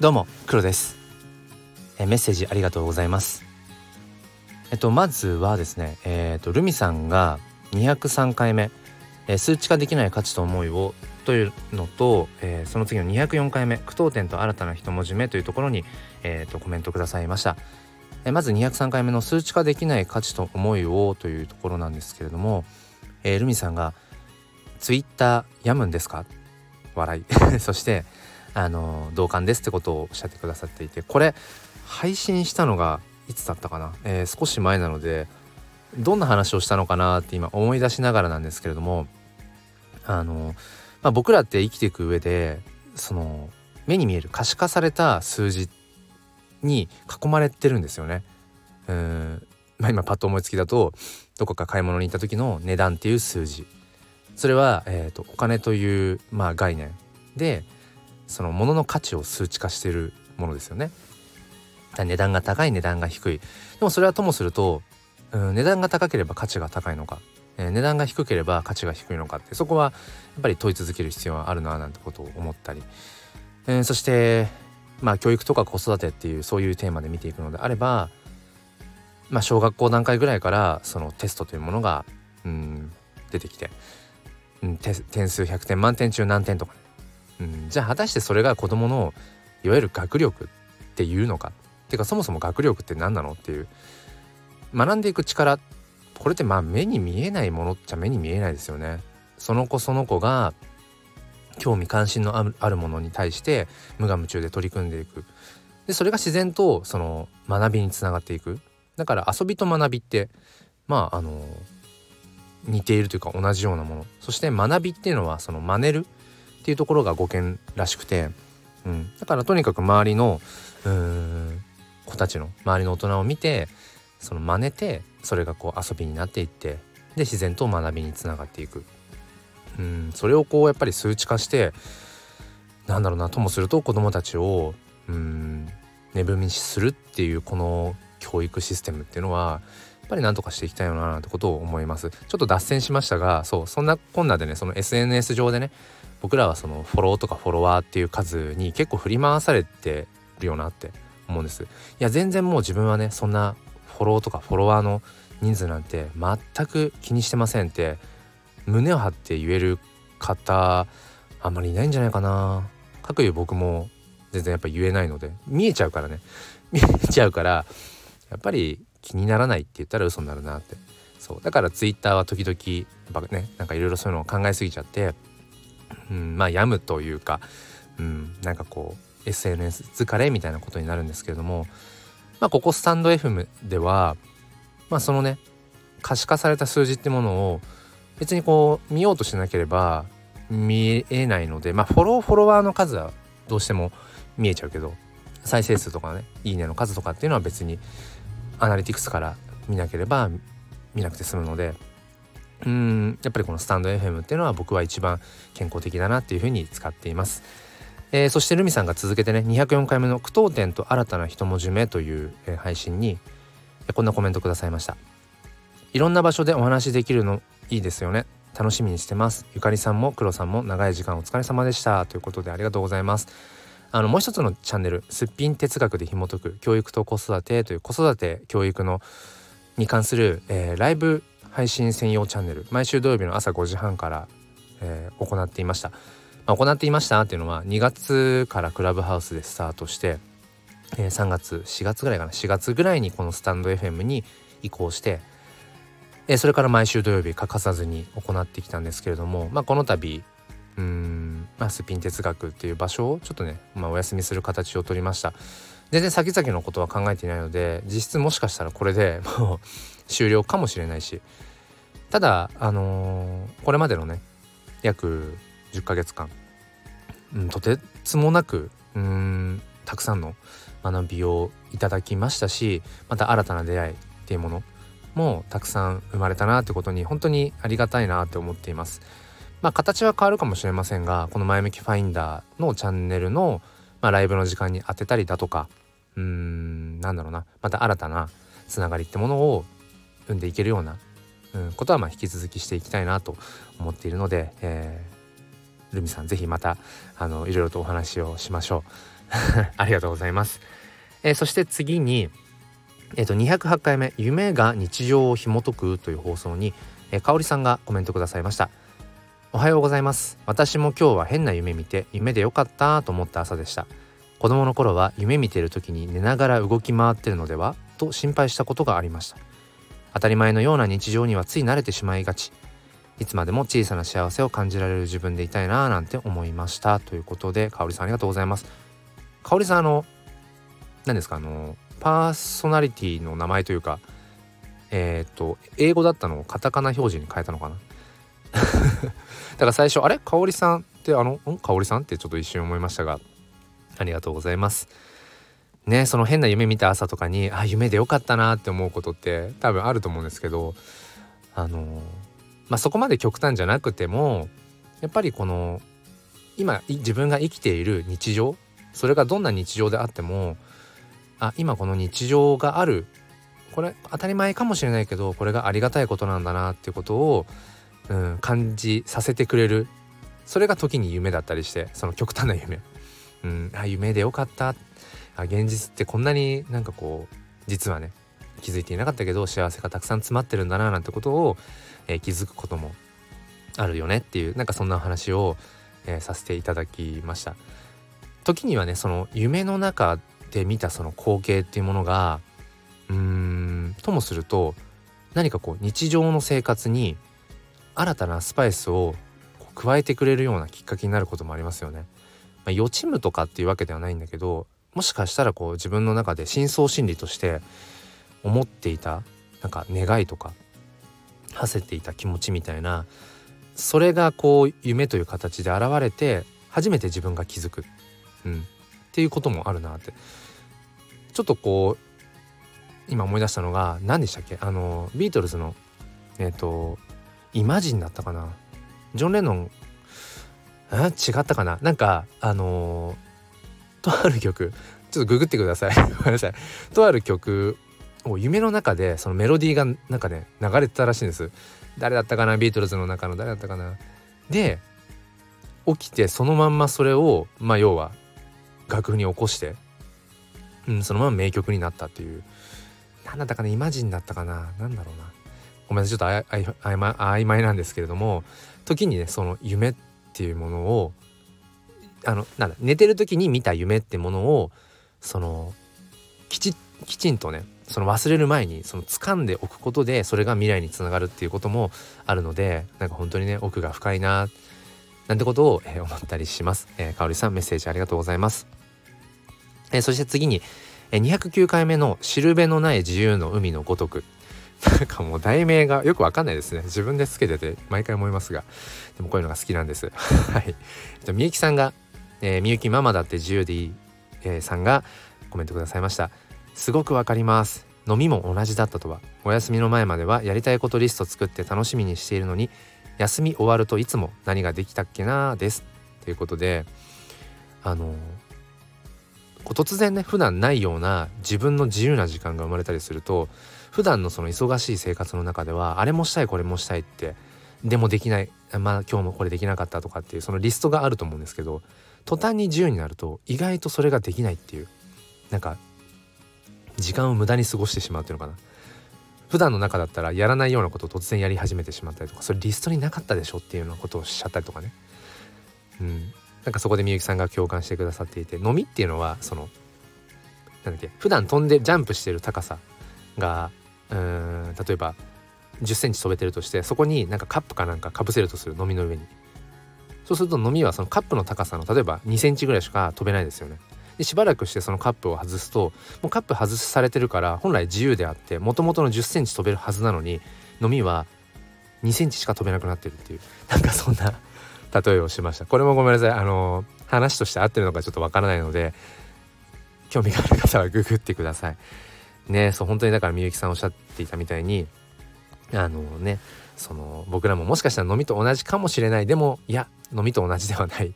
どうも黒です。メッセージありがとうございます。えっとまずはですねえっとルミさんが203回目え数値化できない価値と思いをというのと、えー、その次の204回目句読点と新たな一文字目というところに、えーと、コメントくださいました、えー、まず203回目の数値化できない価値と思いをというところなんですけれども、えー、ルミさんがツイッターやむんですか？笑い そしてあの同感ですってことをおっしゃってくださっていてこれ配信したのがいつだったかな、えー、少し前なのでどんな話をしたのかなって今思い出しながらなんですけれどもあの、まあ、僕らって生きていく上でその目に見える可視化された数字に囲まれてるんですよね。うん。まあ、今パッと思いつきだとどこか買い物に行った時の値段っていう数字。それは、えーと、お金という、まあ、概念。でその物の価値を数値化しているものですよね。値段が高い値段が低い。でもそれはともすると、うん、値段が高ければ価値が高いのか、えー、値段が低ければ価値が低いのかって。そこはやっぱり問い続ける必要はあるななんてことを思ったり、えー、そしてまあ教育とか子育てっていうそういうテーマで見ていくのであればまあ小学校段階ぐらいからそのテストというものが、うん、出てきて。うん、点数100点満点中何点とか、ね、うん、じゃあ果たしてそれが子どものいわゆる学力っていうのか？っていうかそもそも学力って何なのっていう。学んでいく力これってまあ目に見えないものっちゃ目に見えないですよね。その子その子が興味関心のあるものに対して無我夢中で取り組んでいく。でそれが自然とその学びにつながっていく。だから遊びと学びってまああの似ているというか同じようなもの。そして学びっていうのはその真似るっていうところが語源らしくて、うん、だからとにかく周りのうん子たちの周りの大人を見てその真似てそれがこう遊びになっていってで自然と学びにつながっていく、うん、それをこうやっぱり数値化してなんだろうなともすると子どもたちをうん値踏みするっていうこの教育システムっていうのはやっぱり何とかしていきたいよななんてことを思います。ちょっと脱線しましたがそうそんなこんなでねその SNS 上でね僕らはそのフォローとかフォロワーっていう数に結構振り回されてるよなって思うんです。いや全然もう自分はねそんなフォローとかフォロワーの人数なんて全く気にしてませんって胸を張って言える方あんまりいないんじゃないかな。かくいう僕も全然やっぱ言えないので見えちゃうからね。見えちゃうからやっぱり気にならないって言ったら嘘になるなって。そう。だからツイッターは時々やっぱねなんかいろいろそういうのを考えすぎちゃって、うん、まあ病むというか、うん、なんかこう SNS 疲れみたいなことになるんですけれどもまあここスタンド FM ではまあそのね可視化された数字ってものを別にこう見ようとしなければ見えないのでまあフォローフォロワーの数はどうしても見えちゃうけど再生数とかねいいねの数とかっていうのは別にアナリティクスから見なければ見なくて済むのでうんやっぱりこのスタンド FM っていうのは僕は一番健康的だなっていうふうに使っています。えー、そしてルミさんが続けてね204回目の句読点と新たな一文字目という、え、配信に、こんなコメントくださいました。いろんな場所でお話できるのいいですよね。楽しみにしてます。ゆかりさんも黒さんも長い時間お疲れ様でした。ということでありがとうございます。あのもう一つのチャンネル「すっぴん哲学で紐解く教育と子育て」という子育て教育のに関する、えー、ライブ配信専用チャンネル毎週土曜日の朝5時半から、えー、行っていました、まあ、行っていましたっていうのは2月からクラブハウスでスタートして、えー、3月4月ぐらいかな4月ぐらいにこのスタンド FM に移行して、えー、それから毎週土曜日欠かさずに行ってきたんですけれども、まあ、この度うんまあ、スピン哲学っていう場所をちょっとね、まあ、お休みする形をとりました。全然先々のことは考えていないので実質もしかしたらこれで もう終了かもしれないしただあのー、これまでのね約10ヶ月間、うん、とてつもなくうんたくさんの学びをいただきましたしまた新たな出会いっていうものもたくさん生まれたなってことに本当にありがたいなって思っています。まあ形は変わるかもしれませんがこの前向きファインダーのチャンネルの、まあ、ライブの時間に当てたりだとか。うーんなんだろうな。また新たなつながりってものを生んでいけるような、うん、ことはまあ引き続きしていきたいなと思っているので、えー、ルミさん是非またあのいろいろとお話をしましょう。ありがとうございます、えー、そして次にえ、ー、と208回目夢が日常を紐解くという放送に、えー、香里さんがコメントくださいました。おはようございます。私も今日は変な夢見て夢でよかったと思った朝でした。子供の頃は夢見てる時に寝ながら動き回ってるのではと心配したことがありました。当たり前のような日常にはつい慣れてしまいがち。いつまでも小さな幸せを感じられる自分でいたいなぁなんて思いました。ということで香里さんありがとうございます。香里さんあの何ですか？あのパーソナリティの名前というかえっ、と英語だったのをカタカナ表示に変えたのかな？だから最初あれ？香里さんってあのん？香里さんってちょっと一瞬思いましたが。ありがとうございます。ねその変な夢見た朝とかにあ夢でよかったなって思うことって多分あると思うんですけどあのまあそこまで極端じゃなくてもやっぱりこの今自分が生きている日常それがどんな日常であってもあ今この日常があるこれ当たり前かもしれないけどこれがありがたいことなんだなっていうことを、うん、感じさせてくれる。それが時に夢だったりしてその極端な夢、うん、あ夢でよかった。あ現実ってこんなになんかこう実はね気づいていなかったけど幸せがたくさん詰まってるんだななんてことを、えー、気づくこともあるよねっていうなんかそんな話を、えー、させていただきました。時にはねその夢の中で見たその光景っていうものがうーんともすると何かこう日常の生活に新たなスパイスを加えてくれるようなきっかけになることもありますよね。まあ、予知夢とかっていうわけではないんだけどもしかしたらこう自分の中で深層心理として思っていたなんか願いとか馳せていた気持ちみたいなそれがこう夢という形で現れて初めて自分が気づく、うん、っていうこともあるなって。ちょっとこう今思い出したのが何でしたっけ？あのビートルズのえっ、ー、とイマジンだったかな？ジョン・レノン？え？違ったかな？なんかあのとある曲ちょっとググってください。ごめんなさい。とある曲を夢の中でそのメロディーがなんかね流れてたらしいんです。誰だったかな？ビートルズの中の。誰だったかな？で起きてそのまんまそれをまあ要は楽譜に起こして、うん、そのまま名曲になったっていう。何だったかな？イマジンだったかな？何だろうな？ごめんなさいちょっとあいあま曖昧なんですけれども時にねその夢っていうものをあのなんだ寝てる時に見た夢ってものをそのきちきちんとねその忘れる前にその掴んでおくことでそれが未来につながるっていうこともあるのでなんか本当にね奥が深いななんてことを、えー、思ったりします。えー、かおりさんメッセージありがとうございます。えー、そして次に、えー、209回目の「しるべのない自由の海のごとく」なんかもう題名がよくわかんないですね。自分でつけてて毎回思いますが。でもこういうのが好きなんです。はい。みゆきさんが、えー、みゆきママだって自由でいい、えー、さんがコメントくださいました。すごくわかります。飲みも同じだったとは。お休みの前まではやりたいことリスト作って楽しみにしているのに休み終わるといつも何ができたっけなです。ということであの突然ね普段ないような自分の自由な時間が生まれたりすると普段のその忙しい生活の中ではあれもしたいこれもしたいってでもできないまあ今日もこれできなかったとかっていうそのリストがあると思うんですけど途端に自由になると意外とそれができないっていうなんか時間を無駄に過ごしてしまうっていうのかな。普段の中だったらやらないようなことを突然やり始めてしまったりとかそれリストになかったでしょっていうようなことをしちゃったりとかね。うん。なんかそこでみゆきさんが共感してくださっていて飲みっていうのはそのなんだっけ普段飛んでジャンプしてる高さがうん例えば10センチ飛べてるとしてそこになんかカップかなんかかぶせるとする飲みの上に。そうすると飲みはそのカップの高さの例えば2センチぐらいしか飛べないですよね。でしばらくしてそのカップを外すともうカップ外されてるから本来自由であってもともとの1 0センチ飛べるはずなのに飲みは2センチしか飛べなくなってるっていう。なんかそんな例えをしました。これもごめんなさい。あの話として合ってるのかちょっとわからないので興味がある方はググってください。ねそう本当にだからみゆきさんおっしゃっていたみたいにあのねその僕らももしかしたら飲みと同じかもしれない。でもいや飲みと同じではない。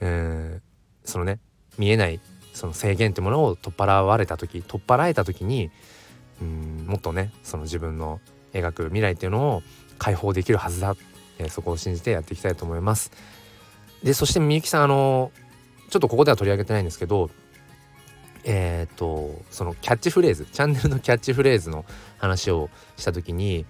うんそのね見えないその制限ってものを取っ払われた時取っ払えた時にうんもっとねその自分の描く未来っていうのを解放できるはずだっ、え、そこを信じてやっていきたいと思います。でそしてみゆきさんあのちょっとここでは取り上げてないんですけどえっ、とそのキャッチフレーズチャンネルのキャッチフレーズの話をした時に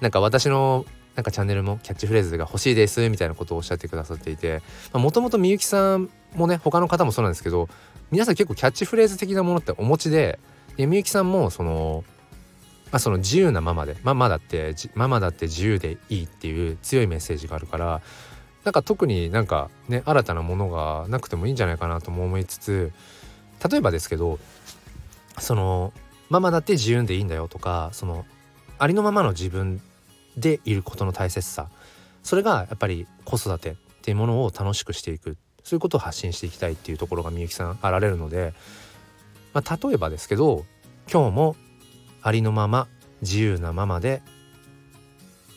なんか私のなんかチャンネルもキャッチフレーズが欲しいですみたいなことをおっしゃってくださっていてもともとみゆきさんもね他の方もそうなんですけど皆さん結構キャッチフレーズ的なものってお持ちでみゆきさんもそのまあ、その自由なママでママだってママだって自由でいいっていう強いメッセージがあるからなんか特になんかね新たなものがなくてもいいんじゃないかなとも思いつつ例えばですけどそのママだって自由でいいんだよとかそのありのままの自分でいることの大切さそれがやっぱり子育てっていうものを楽しくしていくそういうことを発信していきたいっていうところがみゆきさんあられるので、まあ、例えばですけど今日もありのまま自由なままで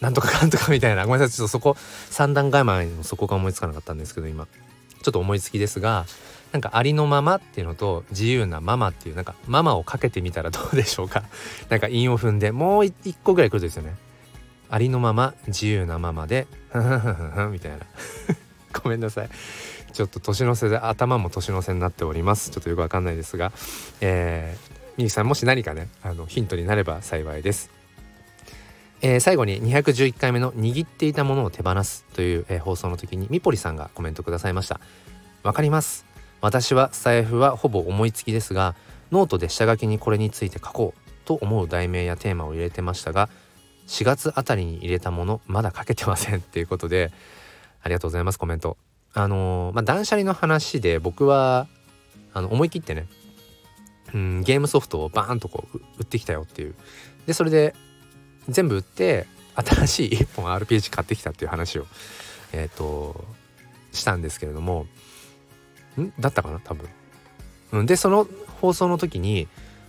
なんとかかんとかみたいな。ごめんなさいちょっとそこ三段構えのそこが思いつかなかったんですけど今。ちょっと思いつきですがなんかありのままっていうのと自由なママっていうなんかママをかけてみたらどうでしょうか。なんか韻を踏んでもう一個ぐらい来るとですよね。ありのまま自由なままでみたいな。ごめんなさい。ちょっと年の瀬で頭も年の瀬になっております。ちょっとよくわかんないですが。えー、みゆさんもし何かねあのヒントになれば幸いです。えー、最後に211回目の握っていたものを手放すという、えー、放送の時にみぽりさんがコメントくださいました。わかります。私は財布はほぼ思いつきですがノートで下書きにこれについて書こうと思う題名やテーマを入れてましたが4月あたりに入れたものまだ書けてません。っていうことでありがとうございますコメント。あのー、まあ断捨離の話で僕はあの思い切ってねうん、ゲームソフトをバーンとこう売ってきたよっていうでそれで全部売って新しい1本 RPG 買ってきたっていう話を えっ、ー、としたんですけれどもんだったかな多分。うん、でその放送の時に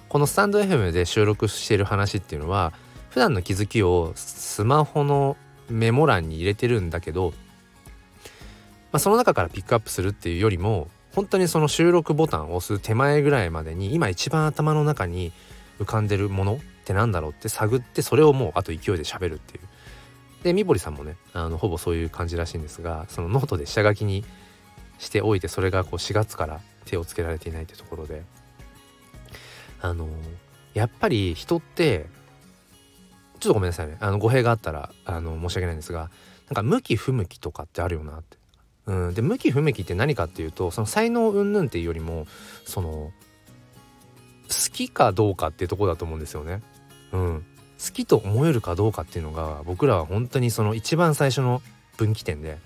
このスタンド FM で収録してる話っていうのは普段の気づきをスマホのメモ欄に入れてるんだけど、まあ、その中からピックアップするっていうよりも本当にその収録ボタンを押す手前ぐらいまでに今一番頭の中に浮かんでるものってなんだろうって探ってそれをもうあと勢いで喋るっていう。でみぽりさんもねあのほぼそういう感じらしいんですがそのノートで下書きにしておいてそれがこう4月から手をつけられていないってところで。あのやっぱり人ってちょっとごめんなさいね。あの語弊があったらあの申し訳ないんですがなんか向き不向きとかってあるよなって。うん、で向き不向きって何かっていうとその才能云々っていうよりもその好きかどうかっていうとこだと思うんですよね。うん、好きと思えるかどうかっていうのが僕らは本当にその一番最初の分岐点で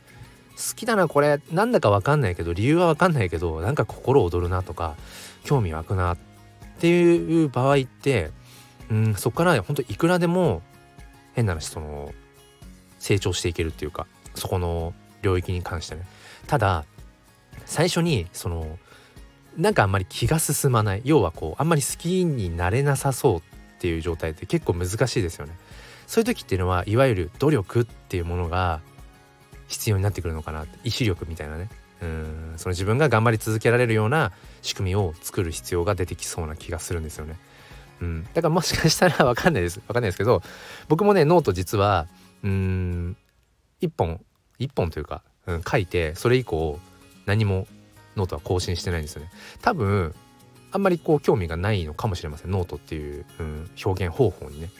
好きだなこれなんだか分かんないけど理由は分かんないけどなんか心躍るなとか興味湧くなっていう場合って、うん、そこから本当いくらでも変な話その成長していけるっていうかそこの領域に関してね。ただ最初にそのなんかあんまり気が進まない。要はこうあんまり好きになれなさそうっていう状態って結構難しいですよね。そういう時っていうのはいわゆる努力っていうものが必要になってくるのかなって。意志力みたいなね。うん。その自分が頑張り続けられるような仕組みを作る必要が出てきそうな気がするんですよね。うん、だからもしかしたら分かんないです。分かんないですけど僕もねノート実はうん1本1本というか、うん、書いてそれ以降何もノートは更新してないんですよね。多分あんまりこう興味がないのかもしれません。ノートっていう、うん、表現方法にね、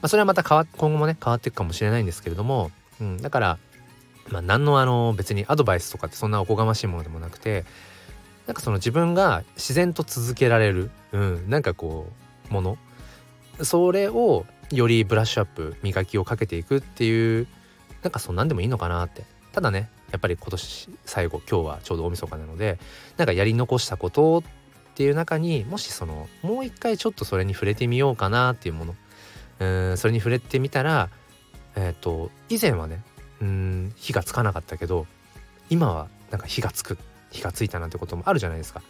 まあ、それはまた変わ今後もね変わっていくかもしれないんですけれども、うん、だからまあ何のあの別にアドバイスとかってそんなおこがましいものでもなくてなんかその自分が自然と続けられる、うん、なんかこうもの。それをよりブラッシュアップ磨きをかけていくっていうなんかそんなんでもいいのかなってただねやっぱり今年最後今日はちょうど大晦日なのでなんかやり残したことっていう中にもしそのもう一回ちょっとそれに触れてみようかなっていうものうんそれに触れてみたらえっ、ー、と以前はねうん火がつかなかったけど今はなんか火がつく火がついたなんてこともあるじゃないですか。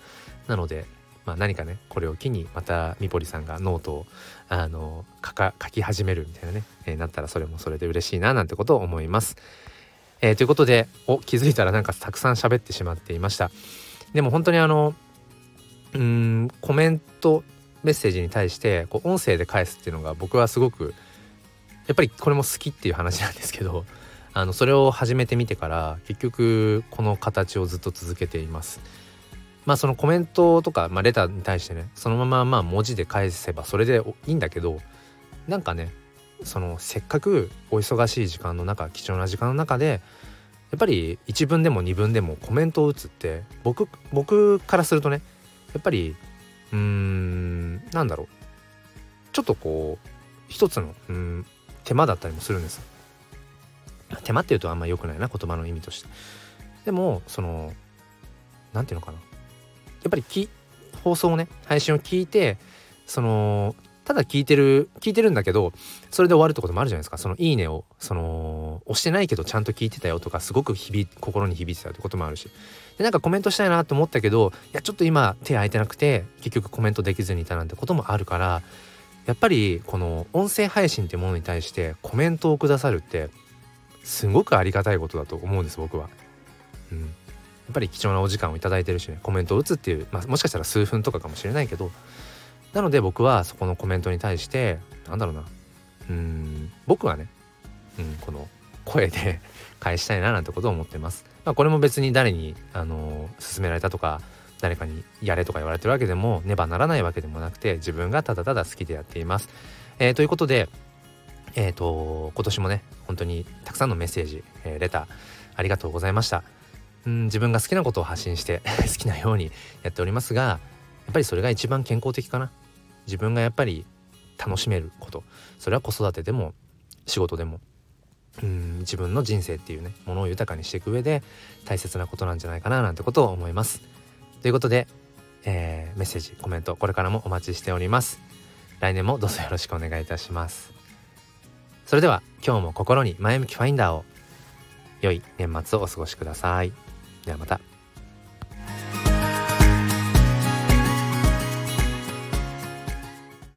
なのでまあ、何かねこれを機にまたみぽりさんがノートをあの書か書き始めるみたいなね、えー、なったらそれもそれで嬉しいななんてことを思います。えー、ということでお気づいたらなんかたくさん喋ってしまっていました。でも本当にあのうんコメントメッセージに対してこう音声で返すっていうのが僕はすごくやっぱりこれも好きっていう話なんですけどあのそれを始めてみてから結局この形をずっと続けています。まあそのコメントとか、まあ、レターに対してねそのまままあ文字で返せばそれでいいんだけどなんかねそのせっかくお忙しい時間の中貴重な時間の中でやっぱり1文でも2文でもコメントを打つって僕僕からするとねやっぱりうーんなんだろう。ちょっとこう一つのうん手間だったりもするんです手間っていうとあんま良くないな言葉の意味として。でもその何て言うのかな。やっぱりき放送をね配信を聞いてそのただ聞いてる聞いてるんだけどそれで終わるってこともあるじゃないですか。その「いいね」をその押してないけどちゃんと聞いてたよとかすごく響心に響いてたってこともあるし。でなんかコメントしたいなと思ったけどいやちょっと今手空いてなくて結局コメントできずにいたなんてこともあるからやっぱりこの音声配信っていうものに対してコメントをくださるってすごくありがたいことだと思うんです僕は。うん、っぱり貴重なお時間を頂いてるしねコメントを打つっていう、まあ、もしかしたら数分とかかもしれないけどなので僕はそこのコメントに対してなんだろうなうん僕はね、うん、この声で 返したいななんてことを思ってます。まあ、これも別に誰にあの勧められたとか誰かにやれとか言われてるわけでもねばならないわけでもなくて自分がただただ好きでやっています。えー、ということでえーと、今年もね本当にたくさんのメッセージ、えー、レターありがとうございましたうん自分が好きなことを発信して 好きなようにやっておりますがやっぱりそれが一番健康的かな。自分がやっぱり楽しめること。それは子育てでも仕事でも。うん自分の人生っていうねものを豊かにしていく上で大切なことなんじゃないかななんてことを思います。ということで、えー、メッセージコメントこれからもお待ちしております。来年もどうぞよろしくお願いいたします。それでは今日も心に前向きファインダーを良い年末をお過ごしください。ではまた。